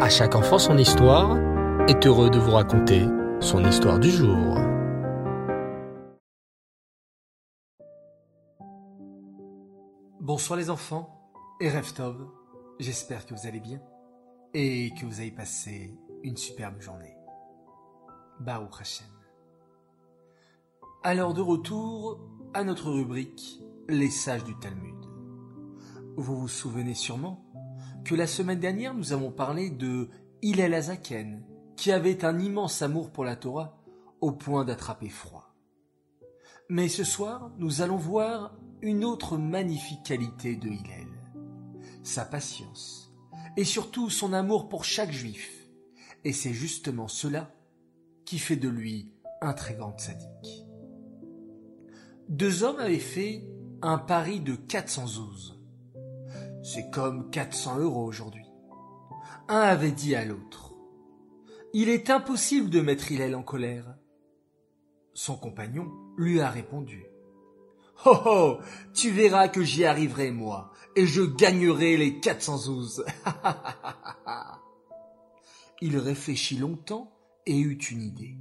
À chaque enfant son histoire est heureux de vous raconter son histoire du jour. Bonsoir les enfants et Reftov, j'espère que vous allez bien et que vous avez passé une superbe journée. Baruch Hashem. Alors de retour à notre rubrique Les sages du Talmud. Vous vous souvenez sûrement que la semaine dernière nous avons parlé de Hillel Azaken, qui avait un immense amour pour la Torah au point d'attraper froid. Mais ce soir, nous allons voir une autre magnifique qualité de Hillel, sa patience, et surtout son amour pour chaque juif. Et c'est justement cela qui fait de lui un très grand sadique. Deux hommes avaient fait un pari de 412. C'est comme 400 euros aujourd'hui. Un avait dit à l'autre Il est impossible de mettre Hillel en colère. Son compagnon lui a répondu Oh oh, tu verras que j'y arriverai moi, et je gagnerai les 412. Il réfléchit longtemps et eut une idée.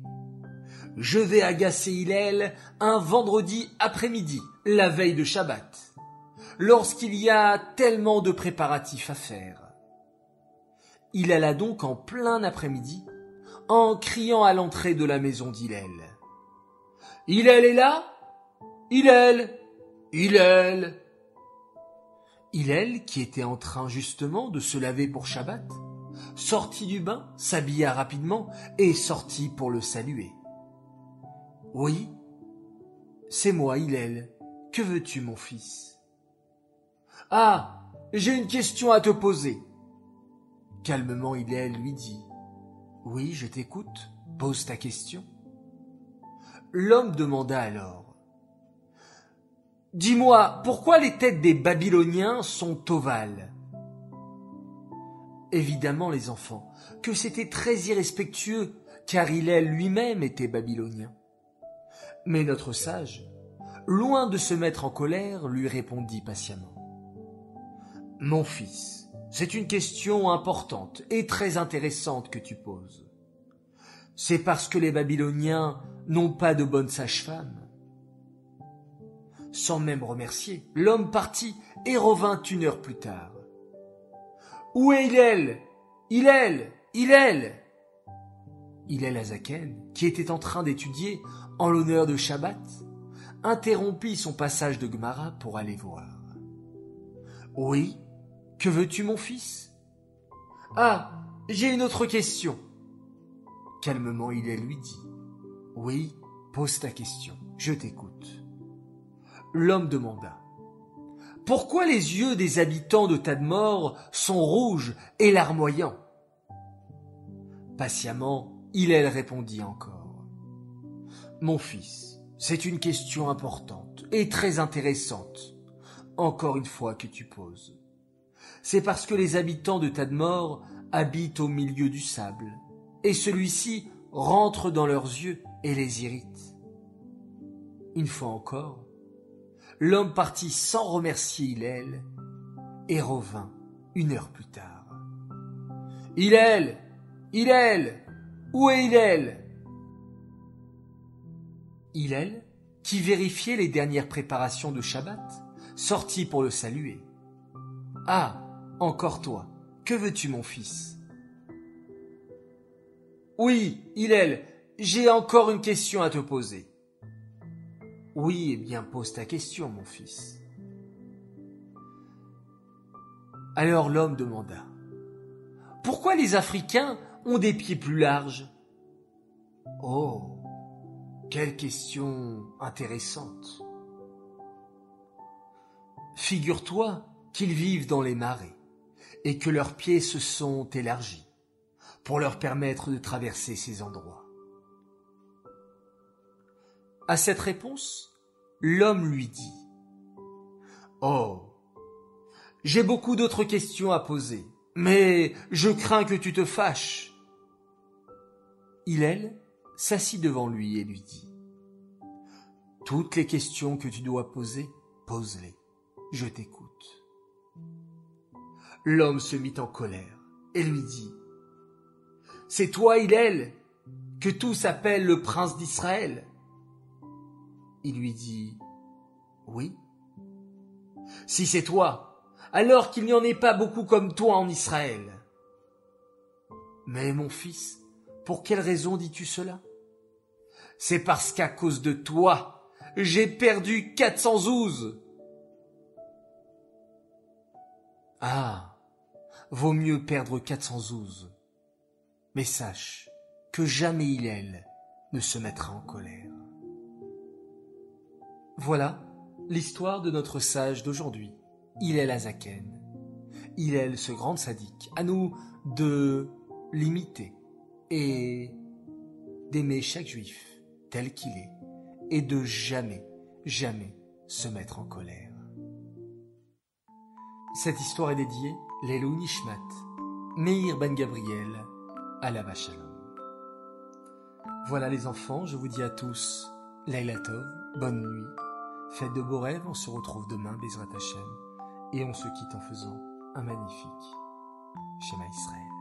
Je vais agacer Hillel un vendredi après-midi, la veille de Shabbat, lorsqu'il y a tellement de préparatifs à faire. Il alla donc en plein après-midi, en criant à l'entrée de la maison d'Hillel. Hillel est là? Hillel! Hillel! Hillel, qui était en train justement de se laver pour Shabbat, sortit du bain, s'habilla rapidement et sortit pour le saluer. Oui, c'est moi, Hillel. Que veux-tu, mon fils? Ah, j'ai une question à te poser. Calmement, Hillel lui dit. Oui, je t'écoute. Pose ta question. L'homme demanda alors. Dis-moi, pourquoi les têtes des Babyloniens sont ovales? Évidemment, les enfants, que c'était très irrespectueux, car Hillel lui-même était babylonien. Mais notre sage, loin de se mettre en colère, lui répondit patiemment. Mon fils, c'est une question importante et très intéressante que tu poses. C'est parce que les Babyloniens n'ont pas de bonnes sages-femmes. Sans même remercier, l'homme partit et revint une heure plus tard. Où est Hillel? Hillel Hillel Hillel Azaken, qui était en train d'étudier en l'honneur de Shabbat, interrompit son passage de Gemara pour aller voir. Oui, que veux-tu, mon fils? Ah, j'ai une autre question. Calmement, Hillel lui dit. Oui, pose ta question, je t'écoute. L'homme demanda. Pourquoi les yeux des habitants de Tadmor sont rouges et larmoyants? Patiemment, Hillel répondit encore. Mon fils, c'est une question importante et très intéressante, encore une fois que tu poses. C'est parce que les habitants de Tadmor habitent au milieu du sable, et celui-ci rentre dans leurs yeux et les irrite. Une fois encore, l'homme partit sans remercier Hillel et revint une heure plus tard. Hillel Hillel Où est Hillel? Hillel, qui vérifiait les dernières préparations de Shabbat, sortit pour le saluer. Ah, encore toi, que veux-tu, mon fils? Oui, Hillel, j'ai encore une question à te poser. Oui, eh bien, pose ta question, mon fils. Alors l'homme demanda. Pourquoi les Africains ont des pieds plus larges? Oh, quelle question intéressante. Figure-toi qu'ils vivent dans les marais et que leurs pieds se sont élargis pour leur permettre de traverser ces endroits. À cette réponse, l'homme lui dit Oh, j'ai beaucoup d'autres questions à poser, mais je crains que tu te fâches. Hillel s'assit devant lui et lui dit Toutes les questions que tu dois poser, pose-les. Je t'écoute. L'homme se mit en colère et lui dit c'est toi Hillel, que tous appellent le prince d'Israël Il lui dit, oui. Si c'est toi, alors qu'il n'y en ait pas beaucoup comme toi en Israël. Mais mon fils, pour quelle raison dis-tu cela? C'est parce qu'à cause de toi, j'ai perdu 400 ouzes. Ah, vaut mieux perdre 400 ouzes. Mais sache que jamais Hillel ne se mettra en colère. Voilà l'histoire de notre sage d'aujourd'hui, Hillel Azaken. Hillel, ce grand sadique, à nous de l'imiter et d'aimer chaque juif tel qu'il est et de jamais, jamais se mettre en colère. Cette histoire est dédiée Lelou Nishmat, Meir Ben Gabriel, la Shalom. Voilà les enfants, je vous dis à tous Laila Tov, bonne nuit, faites de beaux rêves, on se retrouve demain, Bezrat Hashem, et on se quitte en faisant un magnifique Shema Israël.